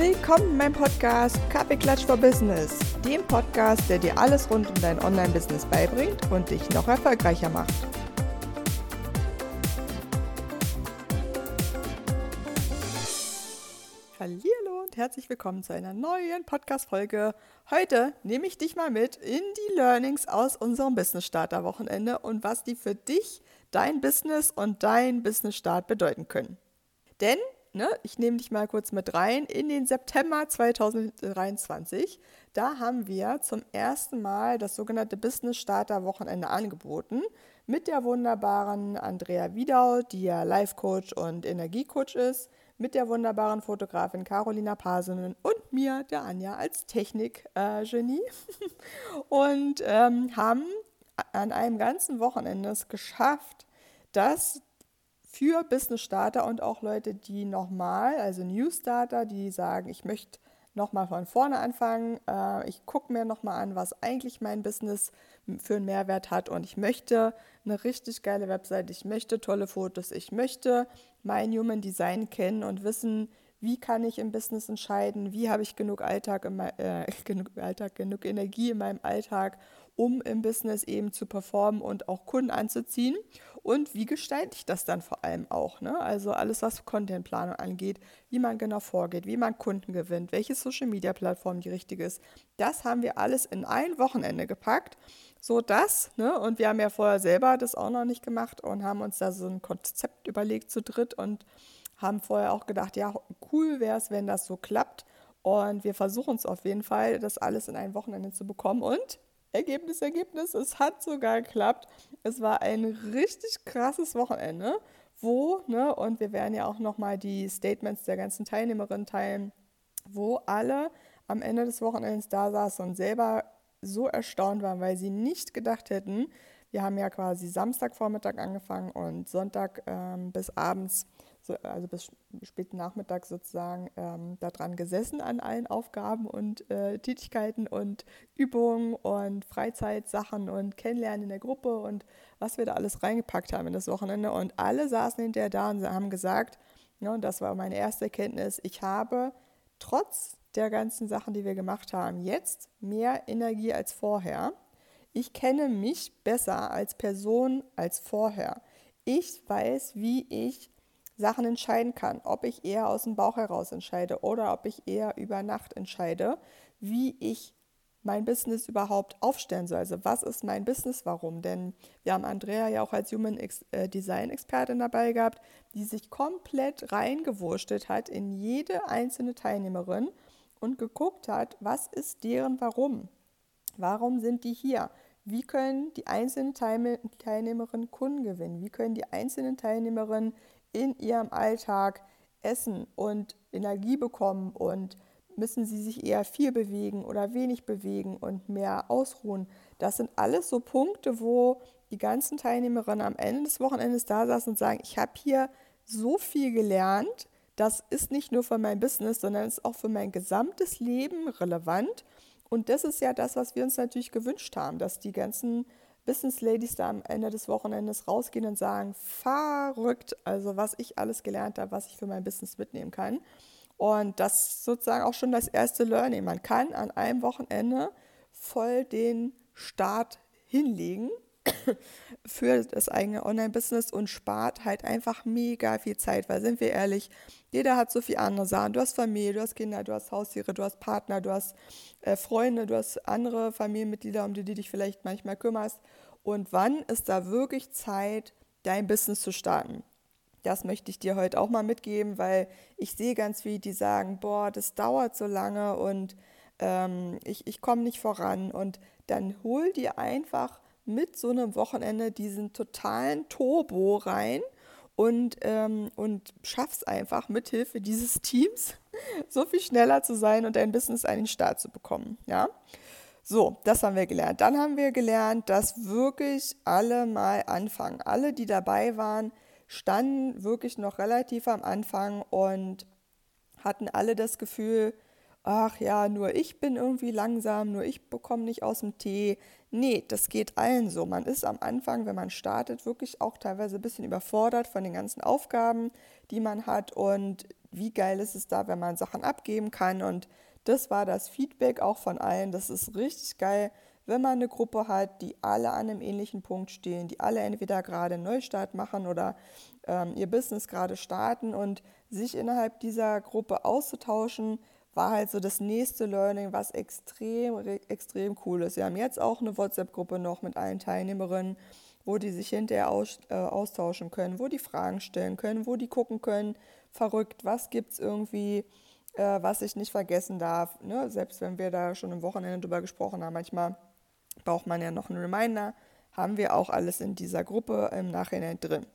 Willkommen in meinem Podcast Kaffeeklatsch for Business, dem Podcast, der dir alles rund um dein Online-Business beibringt und dich noch erfolgreicher macht. Hallo und herzlich willkommen zu einer neuen Podcast-Folge. Heute nehme ich dich mal mit in die Learnings aus unserem Business-Starter-Wochenende und was die für dich, dein Business und dein Business-Start bedeuten können. Denn ne, ich nehme dich mal kurz mit rein, in den September 2023. Da haben wir zum ersten Mal das sogenannte Business Starter Wochenende angeboten mit der wunderbaren Andrea Wiedau, die ja Life Coach und Energiecoach ist, mit der wunderbaren Fotografin Carolina Pasenen und mir, der Anja, als Technik-Genie. Und ähm, haben an einem ganzen Wochenende es geschafft, dass für Business Starter und auch Leute, die nochmal, also New Starter, die sagen, ich möchte nochmal von vorne anfangen, äh, ich gucke mir nochmal an, was eigentlich mein Business für einen Mehrwert hat und ich möchte eine richtig geile Website, ich möchte tolle Fotos, ich möchte mein Human Design kennen und wissen, wie kann ich im Business entscheiden, wie habe ich genug Alltag, in, äh, genug Alltag, genug Energie in meinem Alltag, um im Business eben zu performen und auch Kunden anzuziehen. Und wie gestalte ich das dann vor allem auch? Ne? Also alles, was Contentplanung angeht, wie man genau vorgeht, wie man Kunden gewinnt, welche Social-Media-Plattform die richtige ist. Das haben wir alles in ein Wochenende gepackt, so dass, ne, und wir haben ja vorher selber das auch noch nicht gemacht und haben uns da so ein Konzept überlegt zu dritt und haben vorher auch gedacht, ja, cool wäre es, wenn das so klappt. Und wir versuchen es auf jeden Fall, das alles in ein Wochenende zu bekommen. Und Ergebnis, Ergebnis, es hat sogar geklappt. Es war ein richtig krasses Wochenende, wo, ne, und wir werden ja auch nochmal die Statements der ganzen Teilnehmerinnen teilen, wo alle am Ende des Wochenendes da saßen und selber so erstaunt waren, weil sie nicht gedacht hätten, wir haben ja quasi Samstagvormittag angefangen und Sonntag ähm, bis abends also bis späten Nachmittag sozusagen ähm, daran gesessen an allen Aufgaben und äh, Tätigkeiten und Übungen und Freizeitsachen und Kennenlernen in der Gruppe und was wir da alles reingepackt haben in das Wochenende. Und alle saßen hinterher da und haben gesagt, ja, und das war meine erste Erkenntnis, ich habe trotz der ganzen Sachen, die wir gemacht haben, jetzt mehr Energie als vorher. Ich kenne mich besser als Person als vorher. Ich weiß, wie ich Sachen entscheiden kann, ob ich eher aus dem Bauch heraus entscheide oder ob ich eher über Nacht entscheide, wie ich mein Business überhaupt aufstellen soll. Also was ist mein Business, warum? Denn wir haben Andrea ja auch als Human äh, Design Expertin dabei gehabt, die sich komplett reingewurschtelt hat in jede einzelne Teilnehmerin und geguckt hat, was ist deren Warum? Warum sind die hier? Wie können die einzelnen Teilnehmerinnen Kunden gewinnen? Wie können die einzelnen Teilnehmerinnen in ihrem Alltag essen und Energie bekommen und müssen sie sich eher viel bewegen oder wenig bewegen und mehr ausruhen. Das sind alles so Punkte, wo die ganzen Teilnehmerinnen am Ende des Wochenendes da saßen und sagen, ich habe hier so viel gelernt, das ist nicht nur für mein Business, sondern ist auch für mein gesamtes Leben relevant. Und das ist ja das, was wir uns natürlich gewünscht haben, dass die ganzen Business Ladies da am Ende des Wochenendes rausgehen und sagen, verrückt, also was ich alles gelernt habe, was ich für mein Business mitnehmen kann. Und das ist sozusagen auch schon das erste Learning. Man kann an einem Wochenende voll den Start hinlegen für das eigene Online-Business und spart halt einfach mega viel Zeit, weil sind wir ehrlich, jeder hat so viel andere Sachen. Du hast Familie, du hast Kinder, du hast Haustiere, du hast Partner, du hast äh, Freunde, du hast andere Familienmitglieder, um die du dich vielleicht manchmal kümmerst. Und wann ist da wirklich Zeit, dein Business zu starten? Das möchte ich dir heute auch mal mitgeben, weil ich sehe ganz viele, die sagen, boah, das dauert so lange und ähm, ich, ich komme nicht voran. Und dann hol dir einfach mit so einem Wochenende diesen totalen Turbo rein und, ähm, und schaffst einfach mithilfe dieses Teams so viel schneller zu sein und dein Business an den Start zu bekommen. Ja? So, das haben wir gelernt. Dann haben wir gelernt, dass wirklich alle mal anfangen. Alle, die dabei waren, standen wirklich noch relativ am Anfang und hatten alle das Gefühl, ach ja, nur ich bin irgendwie langsam, nur ich bekomme nicht aus dem Tee. Nee, das geht allen so. Man ist am Anfang, wenn man startet, wirklich auch teilweise ein bisschen überfordert von den ganzen Aufgaben, die man hat. Und wie geil ist es da, wenn man Sachen abgeben kann. Und das war das Feedback auch von allen. Das ist richtig geil, wenn man eine Gruppe hat, die alle an einem ähnlichen Punkt stehen, die alle entweder gerade einen Neustart machen oder ähm, ihr Business gerade starten und sich innerhalb dieser Gruppe auszutauschen, war halt so das nächste Learning, was extrem, extrem cool ist. Wir haben jetzt auch eine WhatsApp-Gruppe noch mit allen Teilnehmerinnen, wo die sich hinterher aus, äh, austauschen können, wo die Fragen stellen können, wo die gucken können, verrückt, was gibt es irgendwie, äh, was ich nicht vergessen darf. Ne? Selbst wenn wir da schon am Wochenende drüber gesprochen haben, manchmal braucht man ja noch einen Reminder, haben wir auch alles in dieser Gruppe im Nachhinein drin.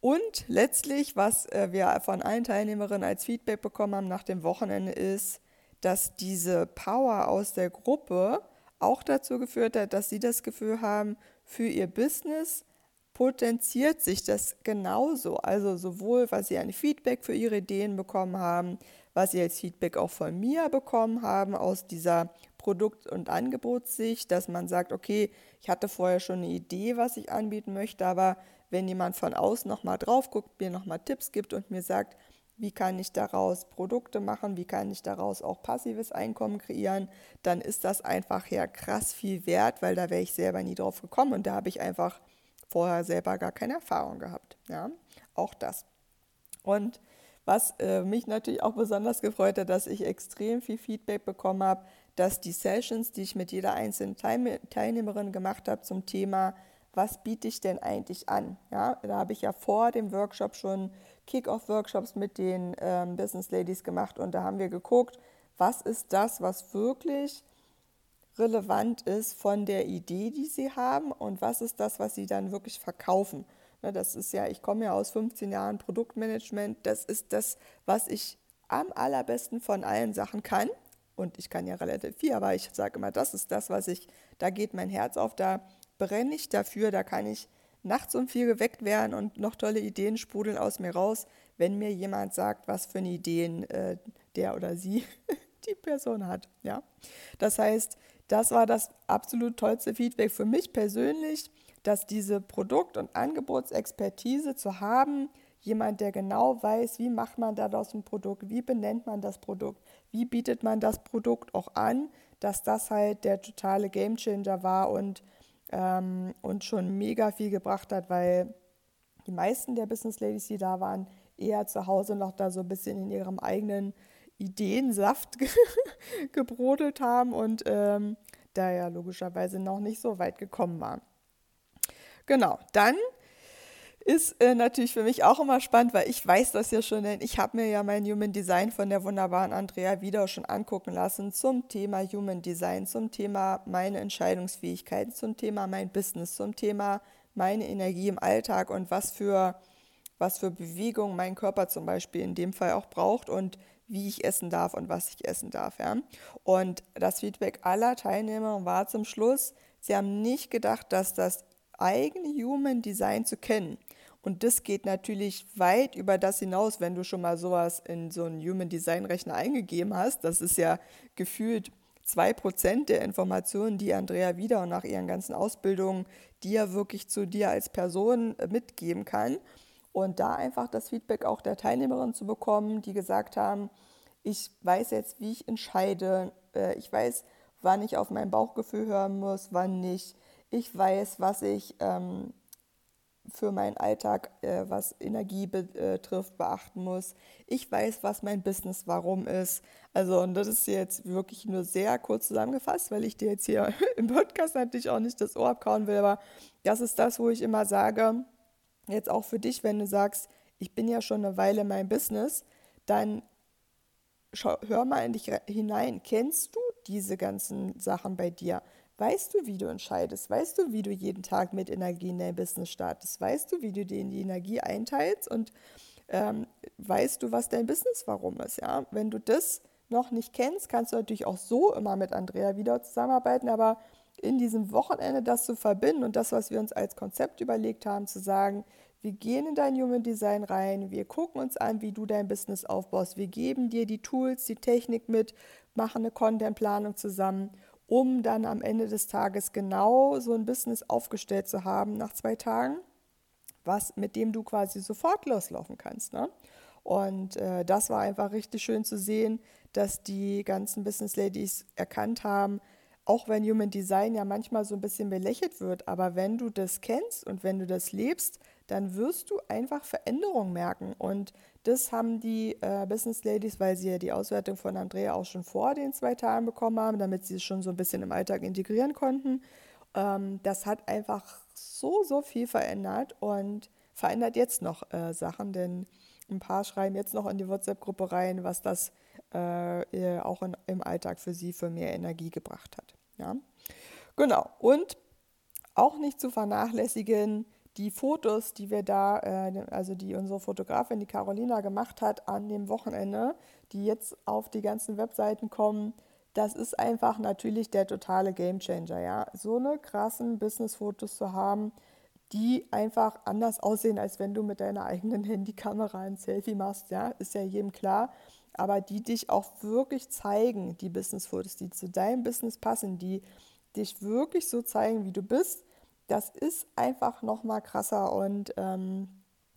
Und letztlich, was äh, wir von allen Teilnehmerinnen als Feedback bekommen haben nach dem Wochenende, ist, dass diese Power aus der Gruppe auch dazu geführt hat, dass sie das Gefühl haben, für ihr Business potenziert sich das genauso. Also sowohl, was sie ein Feedback für ihre Ideen bekommen haben, was sie als Feedback auch von mir bekommen haben aus dieser Produkt- und Angebotssicht, dass man sagt, okay, ich hatte vorher schon eine Idee, was ich anbieten möchte, aber wenn jemand von außen nochmal drauf guckt, mir nochmal Tipps gibt und mir sagt, wie kann ich daraus Produkte machen, wie kann ich daraus auch passives Einkommen kreieren, dann ist das einfach ja krass viel wert, weil da wäre ich selber nie drauf gekommen und da habe ich einfach vorher selber gar keine Erfahrung gehabt. Ja, auch das. Und was äh, mich natürlich auch besonders gefreut hat, dass ich extrem viel Feedback bekommen habe, dass die Sessions, die ich mit jeder einzelnen Teilnehmerin gemacht habe zum Thema, was biete ich denn eigentlich an? Ja, da habe ich ja vor dem Workshop schon Kick-Off-Workshops mit den ähm, Business Ladies gemacht und da haben wir geguckt, was ist das, was wirklich relevant ist von der Idee, die sie haben und was ist das, was sie dann wirklich verkaufen. Ne, das ist ja, ich komme ja aus 15 Jahren Produktmanagement, das ist das, was ich am allerbesten von allen Sachen kann. Und ich kann ja relativ viel, aber ich sage immer, das ist das, was ich, da geht mein Herz auf, da brenne ich dafür, da kann ich nachts um vier geweckt werden und noch tolle Ideen sprudeln aus mir raus, wenn mir jemand sagt, was für eine Ideen äh, der oder sie die Person hat. Ja? Das heißt, das war das absolut tollste Feedback für mich persönlich, dass diese Produkt- und Angebotsexpertise zu haben, jemand, der genau weiß, wie macht man daraus ein Produkt, wie benennt man das Produkt, wie bietet man das Produkt auch an, dass das halt der totale Gamechanger war und ähm, und schon mega viel gebracht hat, weil die meisten der Business Ladies, die da waren, eher zu Hause noch da so ein bisschen in ihrem eigenen Ideensaft gebrodelt haben und ähm, da ja logischerweise noch nicht so weit gekommen waren. Genau, dann ist äh, natürlich für mich auch immer spannend, weil ich weiß das ja schon, denn ich habe mir ja mein Human Design von der wunderbaren Andrea wieder schon angucken lassen zum Thema Human Design, zum Thema meine Entscheidungsfähigkeiten, zum Thema mein Business, zum Thema meine Energie im Alltag und was für, was für Bewegung mein Körper zum Beispiel in dem Fall auch braucht und wie ich essen darf und was ich essen darf. Ja? Und das Feedback aller Teilnehmer war zum Schluss, sie haben nicht gedacht, dass das eigene Human Design zu kennen. Und das geht natürlich weit über das hinaus, wenn du schon mal sowas in so einen Human Design Rechner eingegeben hast. Das ist ja gefühlt zwei Prozent der Informationen, die Andrea wieder und nach ihren ganzen Ausbildungen dir wirklich zu dir als Person äh, mitgeben kann. Und da einfach das Feedback auch der Teilnehmerinnen zu bekommen, die gesagt haben, ich weiß jetzt, wie ich entscheide, äh, ich weiß, wann ich auf mein Bauchgefühl hören muss, wann nicht. Ich weiß, was ich ähm, für meinen Alltag, äh, was Energie betrifft, beachten muss. Ich weiß, was mein Business warum ist. Also, und das ist jetzt wirklich nur sehr kurz zusammengefasst, weil ich dir jetzt hier im Podcast natürlich auch nicht das Ohr abkauen will, aber das ist das, wo ich immer sage, jetzt auch für dich, wenn du sagst, ich bin ja schon eine Weile in meinem Business, dann schau, hör mal in dich hinein. Kennst du diese ganzen Sachen bei dir? Weißt du, wie du entscheidest? Weißt du, wie du jeden Tag mit Energie in dein Business startest? Weißt du, wie du dir die Energie einteilst? Und ähm, weißt du, was dein Business warum ist? Ja? Wenn du das noch nicht kennst, kannst du natürlich auch so immer mit Andrea wieder zusammenarbeiten, aber in diesem Wochenende das zu verbinden und das, was wir uns als Konzept überlegt haben, zu sagen, wir gehen in dein Human Design rein, wir gucken uns an, wie du dein Business aufbaust, wir geben dir die Tools, die Technik mit, machen eine Contentplanung zusammen um dann am Ende des Tages genau so ein Business aufgestellt zu haben nach zwei Tagen, was, mit dem du quasi sofort loslaufen kannst. Ne? Und äh, das war einfach richtig schön zu sehen, dass die ganzen Business Ladies erkannt haben, auch wenn Human Design ja manchmal so ein bisschen belächelt wird, aber wenn du das kennst und wenn du das lebst, dann wirst du einfach Veränderungen merken. Und das haben die äh, Business Ladies, weil sie ja die Auswertung von Andrea auch schon vor den zwei Tagen bekommen haben, damit sie es schon so ein bisschen im Alltag integrieren konnten. Ähm, das hat einfach so, so viel verändert und verändert jetzt noch äh, Sachen, denn ein paar schreiben jetzt noch in die WhatsApp-Gruppe rein, was das äh, auch in, im Alltag für sie für mehr Energie gebracht hat. Ja? Genau. Und auch nicht zu vernachlässigen, die Fotos, die wir da, äh, also die unsere Fotografin, die Carolina, gemacht hat an dem Wochenende, die jetzt auf die ganzen Webseiten kommen, das ist einfach natürlich der totale Gamechanger, ja. So eine krassen Business-Fotos zu haben, die einfach anders aussehen, als wenn du mit deiner eigenen Handykamera ein Selfie machst, ja, ist ja jedem klar. Aber die dich auch wirklich zeigen, die Business-Fotos, die zu deinem Business passen, die dich wirklich so zeigen, wie du bist, das ist einfach nochmal krasser. Und ähm,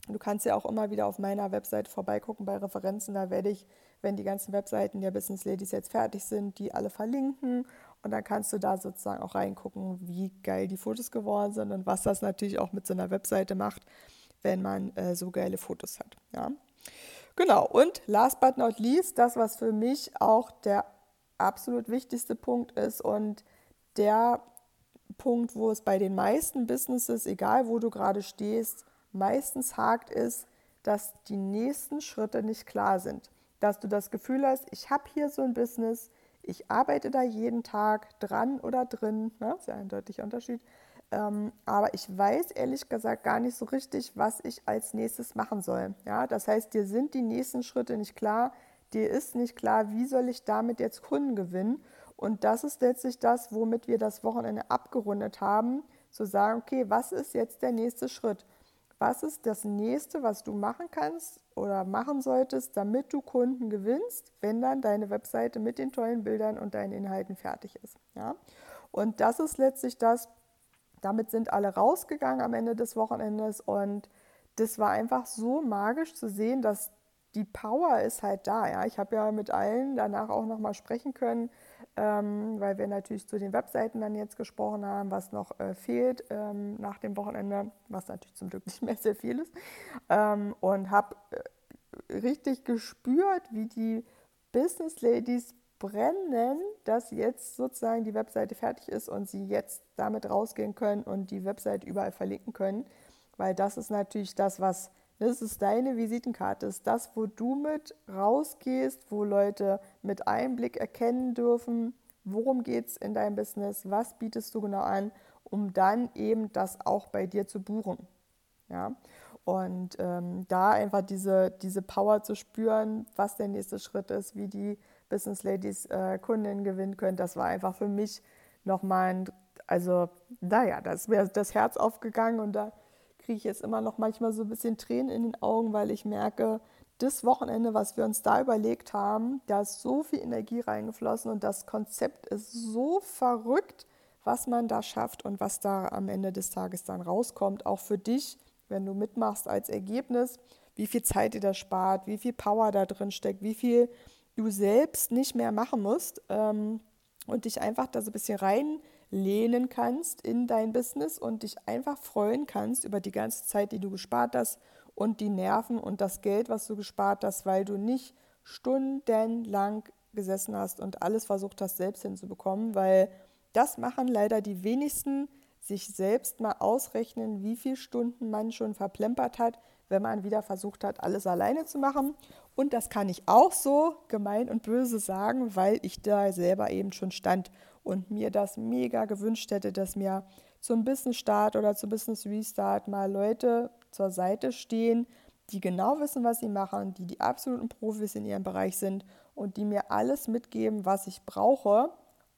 du kannst ja auch immer wieder auf meiner Webseite vorbeigucken bei Referenzen. Da werde ich, wenn die ganzen Webseiten der Business Ladies jetzt fertig sind, die alle verlinken. Und dann kannst du da sozusagen auch reingucken, wie geil die Fotos geworden sind und was das natürlich auch mit so einer Webseite macht, wenn man äh, so geile Fotos hat. Ja. Genau, und last but not least, das, was für mich auch der absolut wichtigste Punkt ist und der Punkt, wo es bei den meisten Businesses, egal wo du gerade stehst, meistens hakt, ist, dass die nächsten Schritte nicht klar sind. Dass du das Gefühl hast, ich habe hier so ein Business, ich arbeite da jeden Tag dran oder drin, ne? ist ja ein deutlicher Unterschied, ähm, aber ich weiß ehrlich gesagt gar nicht so richtig, was ich als nächstes machen soll. Ja? Das heißt, dir sind die nächsten Schritte nicht klar, dir ist nicht klar, wie soll ich damit jetzt Kunden gewinnen. Und das ist letztlich das, womit wir das Wochenende abgerundet haben, zu sagen, okay, was ist jetzt der nächste Schritt? Was ist das nächste, was du machen kannst oder machen solltest, damit du Kunden gewinnst, wenn dann deine Webseite mit den tollen Bildern und deinen Inhalten fertig ist? Ja? Und das ist letztlich das, damit sind alle rausgegangen am Ende des Wochenendes und das war einfach so magisch zu sehen, dass die Power ist halt da. Ja? Ich habe ja mit allen danach auch nochmal sprechen können, ähm, weil wir natürlich zu den Webseiten dann jetzt gesprochen haben, was noch äh, fehlt ähm, nach dem Wochenende, was natürlich zum Glück nicht mehr sehr viel ist. Ähm, und habe äh, richtig gespürt, wie die Business Ladies brennen, dass jetzt sozusagen die Webseite fertig ist und sie jetzt damit rausgehen können und die Webseite überall verlinken können, weil das ist natürlich das, was das ist deine Visitenkarte, das ist das, wo du mit rausgehst, wo Leute mit einem Blick erkennen dürfen, worum geht es in deinem Business, was bietest du genau an, um dann eben das auch bei dir zu buchen. Ja? Und ähm, da einfach diese, diese Power zu spüren, was der nächste Schritt ist, wie die Business Ladies äh, Kundinnen gewinnen können, das war einfach für mich nochmal ein, also naja, da ist mir das Herz aufgegangen und da kriege ich jetzt immer noch manchmal so ein bisschen Tränen in den Augen, weil ich merke, das Wochenende, was wir uns da überlegt haben, da ist so viel Energie reingeflossen und das Konzept ist so verrückt, was man da schafft und was da am Ende des Tages dann rauskommt, auch für dich, wenn du mitmachst als Ergebnis, wie viel Zeit dir das spart, wie viel Power da drin steckt, wie viel du selbst nicht mehr machen musst ähm, und dich einfach da so ein bisschen rein lehnen kannst in dein Business und dich einfach freuen kannst über die ganze Zeit, die du gespart hast und die Nerven und das Geld, was du gespart hast, weil du nicht stundenlang gesessen hast und alles versucht hast, selbst hinzubekommen, weil das machen leider die wenigsten, sich selbst mal ausrechnen, wie viele Stunden man schon verplempert hat, wenn man wieder versucht hat, alles alleine zu machen. Und das kann ich auch so gemein und böse sagen, weil ich da selber eben schon stand und mir das mega gewünscht hätte, dass mir zum Business Start oder zum Business Restart mal Leute zur Seite stehen, die genau wissen, was sie machen, die die absoluten Profis in ihrem Bereich sind und die mir alles mitgeben, was ich brauche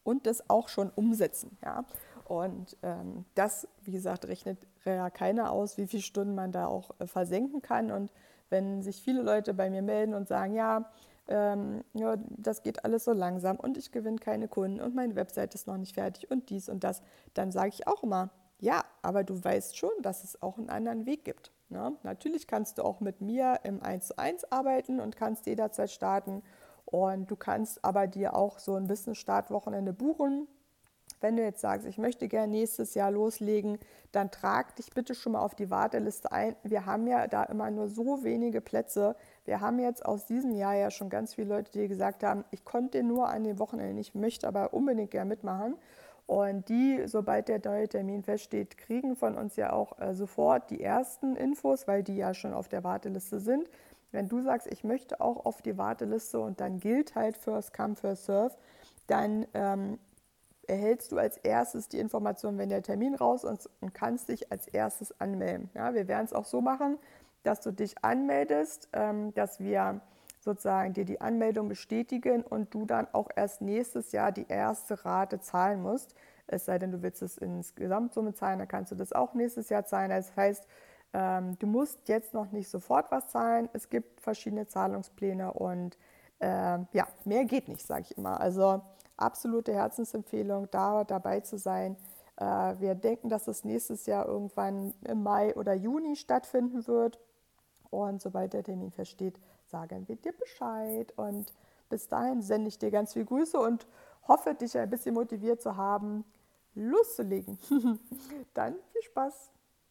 und das auch schon umsetzen. Ja? Und ähm, das, wie gesagt, rechnet ja keiner aus, wie viele Stunden man da auch äh, versenken kann. Und wenn sich viele Leute bei mir melden und sagen, ja, ähm, ja, das geht alles so langsam und ich gewinne keine Kunden und meine Website ist noch nicht fertig und dies und das, dann sage ich auch immer, ja, aber du weißt schon, dass es auch einen anderen Weg gibt. Ne? Natürlich kannst du auch mit mir im 1 zu 1 arbeiten und kannst jederzeit starten. Und du kannst aber dir auch so ein Business-Startwochenende buchen. Wenn du jetzt sagst, ich möchte gerne nächstes Jahr loslegen, dann trag dich bitte schon mal auf die Warteliste ein. Wir haben ja da immer nur so wenige Plätze. Wir haben jetzt aus diesem Jahr ja schon ganz viele Leute, die gesagt haben, ich konnte nur an den Wochenenden, ich möchte aber unbedingt gerne mitmachen. Und die, sobald der neue Termin feststeht, kriegen von uns ja auch äh, sofort die ersten Infos, weil die ja schon auf der Warteliste sind. Wenn du sagst, ich möchte auch auf die Warteliste und dann gilt halt First Come, First Serve, dann ähm, erhältst du als erstes die Information, wenn der Termin raus ist und kannst dich als erstes anmelden. Ja, wir werden es auch so machen, dass du dich anmeldest, ähm, dass wir sozusagen dir die Anmeldung bestätigen und du dann auch erst nächstes Jahr die erste Rate zahlen musst. Es sei denn, du willst es ins Gesamtsumme zahlen, dann kannst du das auch nächstes Jahr zahlen. Das heißt, ähm, du musst jetzt noch nicht sofort was zahlen. Es gibt verschiedene Zahlungspläne und äh, ja, mehr geht nicht, sage ich immer. Also absolute Herzensempfehlung, da dabei zu sein. Äh, wir denken, dass es nächstes Jahr irgendwann im Mai oder Juni stattfinden wird. Und sobald der Termin feststeht, sagen wir dir Bescheid. Und bis dahin sende ich dir ganz viel Grüße und hoffe, dich ein bisschen motiviert zu haben, loszulegen. Dann viel Spaß.